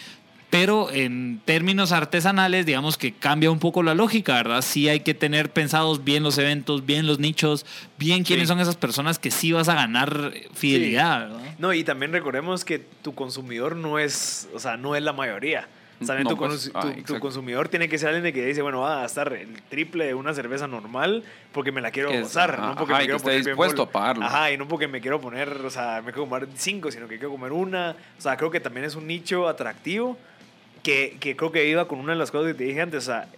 Pero en términos artesanales, digamos que cambia un poco la lógica, ¿verdad? Sí hay que tener pensados bien los eventos, bien los nichos, bien quiénes Sí. son esas personas que sí vas a ganar fidelidad, ¿verdad? No, y también recordemos que tu consumidor no es, o sea, no es la mayoría. También No, tu, pues, ah, tu- tu exacto. consumidor tiene que ser alguien que dice, bueno, va a gastar el triple de una cerveza normal porque me la quiero Es- gozar, ajá, no porque ajá, me quiero esté poner dispuesto a pagarlo. Ajá, y no porque me quiero poner, o sea, me quiero comer cinco, sino que quiero comer una. O sea, creo que también es un nicho atractivo que, que creo que iba con una de las cosas que te dije antes, o sea,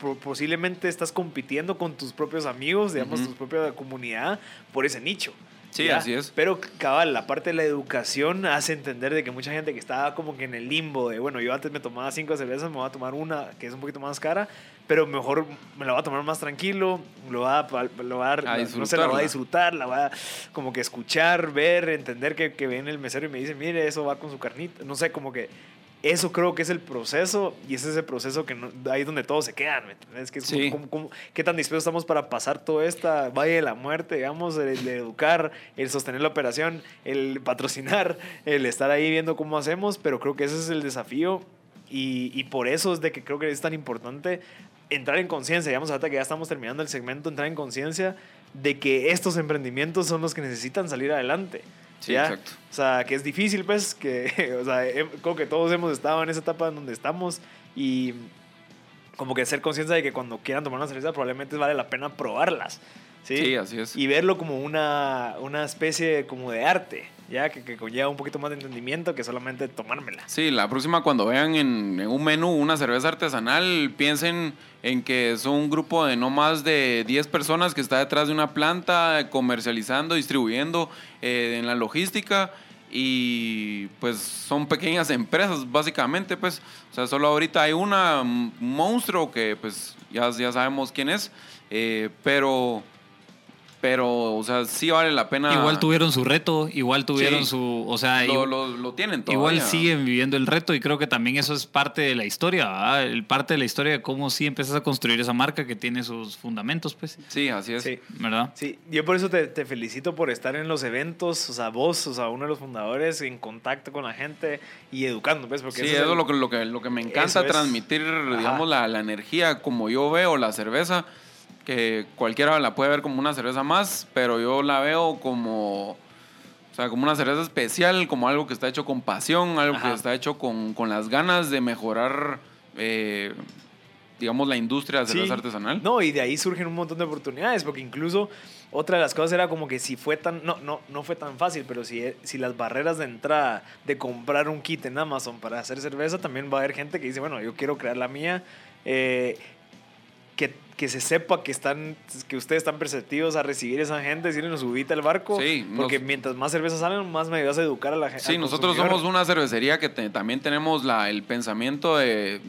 po- posiblemente estás compitiendo con tus propios amigos, digamos, Ujú. tu propia comunidad por ese nicho. Sí, ¿ya? así es. Pero cabal, la parte de la educación hace entender de que mucha gente que estaba como que en el limbo de, bueno, yo antes me tomaba cinco cervezas, me voy a tomar una que es un poquito más cara, pero mejor me la voy a tomar más tranquilo, lo va a, lo va a, A no sé, la voy a disfrutar, la voy a como que escuchar, ver, entender que, que viene el mesero y me dice, mire, eso va con su carnita, no sé, como que eso creo que es el proceso y ese es el proceso que no- ahí es donde todos se quedan, ¿me entiendes? Que es Sí. como- como- ¿Qué tan dispuestos estamos para pasar toda esta valle de la muerte, digamos, el de educar, el sostener la operación, el patrocinar, el estar ahí viendo cómo hacemos? Pero creo que ese es el desafío y, y por eso es de que creo que es tan importante entrar en conciencia, digamos, ahorita que ya estamos terminando el segmento, entrar en conciencia de que estos emprendimientos son los que necesitan salir adelante. Sí, ¿ya? exacto. O sea, que es difícil, pues, que, o sea, em- creo que todos hemos estado en esa etapa en donde estamos y como que ser consciente de que cuando quieran tomar una cerveza probablemente vale la pena probarlas. ¿Sí? Sí, así es. Y verlo como una, una especie como de arte, ya que, que conlleva un poquito más de entendimiento que solamente tomármela. Sí, la próxima cuando vean en, en un menú una cerveza artesanal, piensen en que son un grupo de no más de 10 personas que está detrás de una planta comercializando, distribuyendo eh, en la logística y pues son pequeñas empresas básicamente pues o sea solo ahorita hay una un monstruo que pues ya, ya sabemos quién es eh, pero pero o sea sí vale la pena Igual tuvieron su reto, igual tuvieron Sí. su. O sea, lo, lo, lo tienen igual todavía. siguen viviendo el reto y creo que también eso es parte de la historia, ¿verdad? El parte de la historia de cómo sí empiezas a construir esa marca que tiene sus fundamentos, pues, sí así es Sí. ¿verdad? Sí, yo por eso te, te felicito por estar en los eventos, o sea, vos, o sea, uno de los fundadores, en contacto con la gente y educando, ¿ves? Porque Sí, eso el- es lo que, lo que, lo que me encanta es. transmitir, digamos, la, la energía como yo veo la cerveza, que cualquiera la puede ver como una cerveza más, pero yo la veo como, o sea, como una cerveza especial, como algo que está hecho con pasión, algo Ajá. que está hecho con, con las ganas de mejorar, eh, digamos, la industria de Sí. cerveza artesanal. No, y de ahí surgen un montón de oportunidades, porque incluso otra de las cosas era como que si fue tan, no, no, no fue tan fácil, pero si, si las barreras de entrada de comprar un kit en Amazon para hacer cerveza, también va a haber gente que dice, bueno, yo quiero crear la mía, eh, que, que se sepa que están, que ustedes están perceptivos a recibir a esa gente, decirle, nos subite al barco, Sí, porque nos- mientras más cervezas salen, más me ayudas a educar a la gente. Sí, nosotros somos una cervecería que te- también tenemos la, el pensamiento de,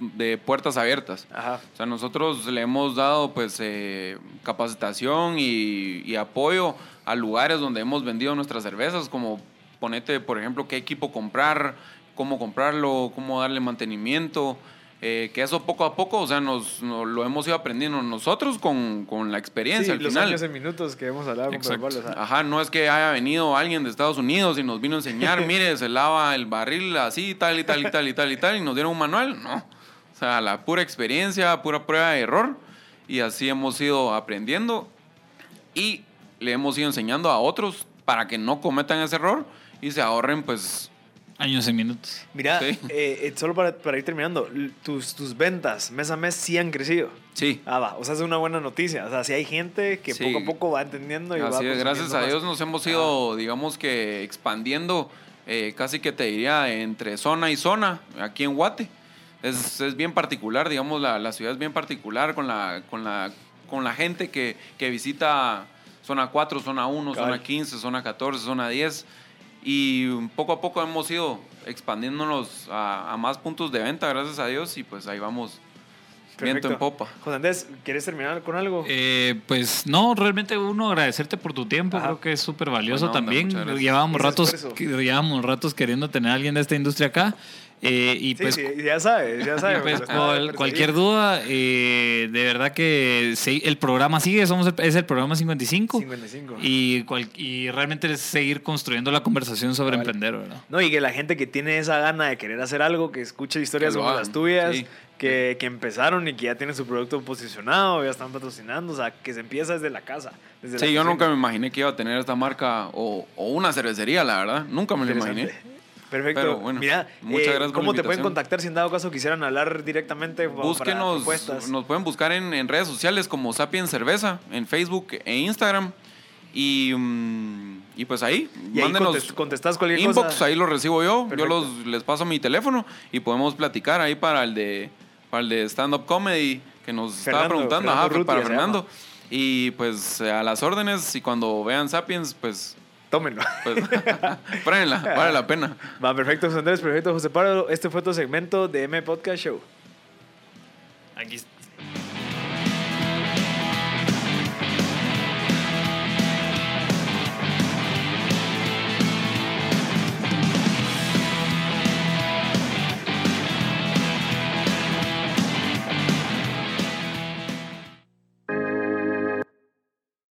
de puertas abiertas. Ajá. O sea, nosotros le hemos dado pues eh, capacitación y, y apoyo a lugares donde hemos vendido nuestras cervezas, como ponete, por ejemplo, qué equipo comprar, cómo comprarlo, cómo darle mantenimiento, eh, que eso poco a poco, o sea, nos, nos lo hemos ido aprendiendo nosotros con, con la experiencia Sí, al los final. años en minutos que hemos hablado con Exacto. Pablo, o sea, Ajá, no es que haya venido alguien de Estados Unidos y nos vino a enseñar, mire, se lava el barril así, tal y tal y tal y tal y tal, y nos dieron un manual. No. O sea, la pura experiencia, pura prueba de error. Y así hemos ido aprendiendo y le hemos ido enseñando a otros para que no cometan ese error y se ahorren, pues, Años en minutos. Mira, Sí. eh, eh, solo para, para ir terminando, tus, tus ventas mes a mes sí han crecido. sí. Ah, va, o sea, es una buena noticia. O sea, si hay gente que Sí. poco a poco va entendiendo y va Así es, gracias a Dios nos hemos ido, digamos que expandiendo, eh, casi que te diría, entre zona y zona, aquí en Guate. Es, es bien particular, digamos, la, la ciudad es bien particular con la, con la, con la gente que, que visita zona 4, zona 1, Cabal. zona 15, zona 14, zona 10. Y poco a poco hemos ido expandiéndonos a, a más puntos de venta, gracias a Dios, y pues ahí vamos, viento en popa. José Andrés, ¿quieres terminar con algo? Eh, pues no, realmente uno agradecerte por tu tiempo, Ajá. creo que es súper valioso onda, también. Llevábamos Ese ratos, llevábamos ratos queriendo tener a alguien de esta industria acá. Eh, y sí, pues sí, ya sabes, ya sabes. pues, estaba cual- cualquier duda, eh, de verdad que sí, el programa sigue, somos el- es el programa 55. 55. Y, cual- y realmente es seguir construyendo la conversación sobre Cabal. emprender, ¿verdad? No, y que la gente que tiene esa gana de querer hacer algo, que escuche historias Que como las tuyas, sí. que, que empezaron y que ya tienen su producto posicionado, ya están patrocinando, o sea, que se empieza desde la casa. Desde la Sí, yo cocina. nunca me imaginé que iba a tener esta marca o, o una cervecería, la verdad. Nunca me lo imaginé. Perfecto. Pero bueno, Mira, muchas eh, gracias por ¿cómo la te pueden contactar si en dado caso quisieran hablar directamente Búsquenos, nos pueden buscar en, en redes sociales como Sapien Cerveza, en Facebook e Instagram. Y, mm, y pues ahí, Y ahí mándenos contest- contestás cualquier inbox, cosa. ahí lo recibo yo. Perfecto. Yo los, les paso mi teléfono y podemos platicar ahí para el de, para el de stand-up comedy que nos estaba preguntando. Fernando Ajá, Rutia para Fernando. llama. Y pues a las órdenes y cuando vean Sapiens, pues, Tómenlo. pues pruébenla, vale la pena. Va, perfecto, José Andrés, perfecto, José Pablo. Este fue tu segmento de M Podcast Show. Aquí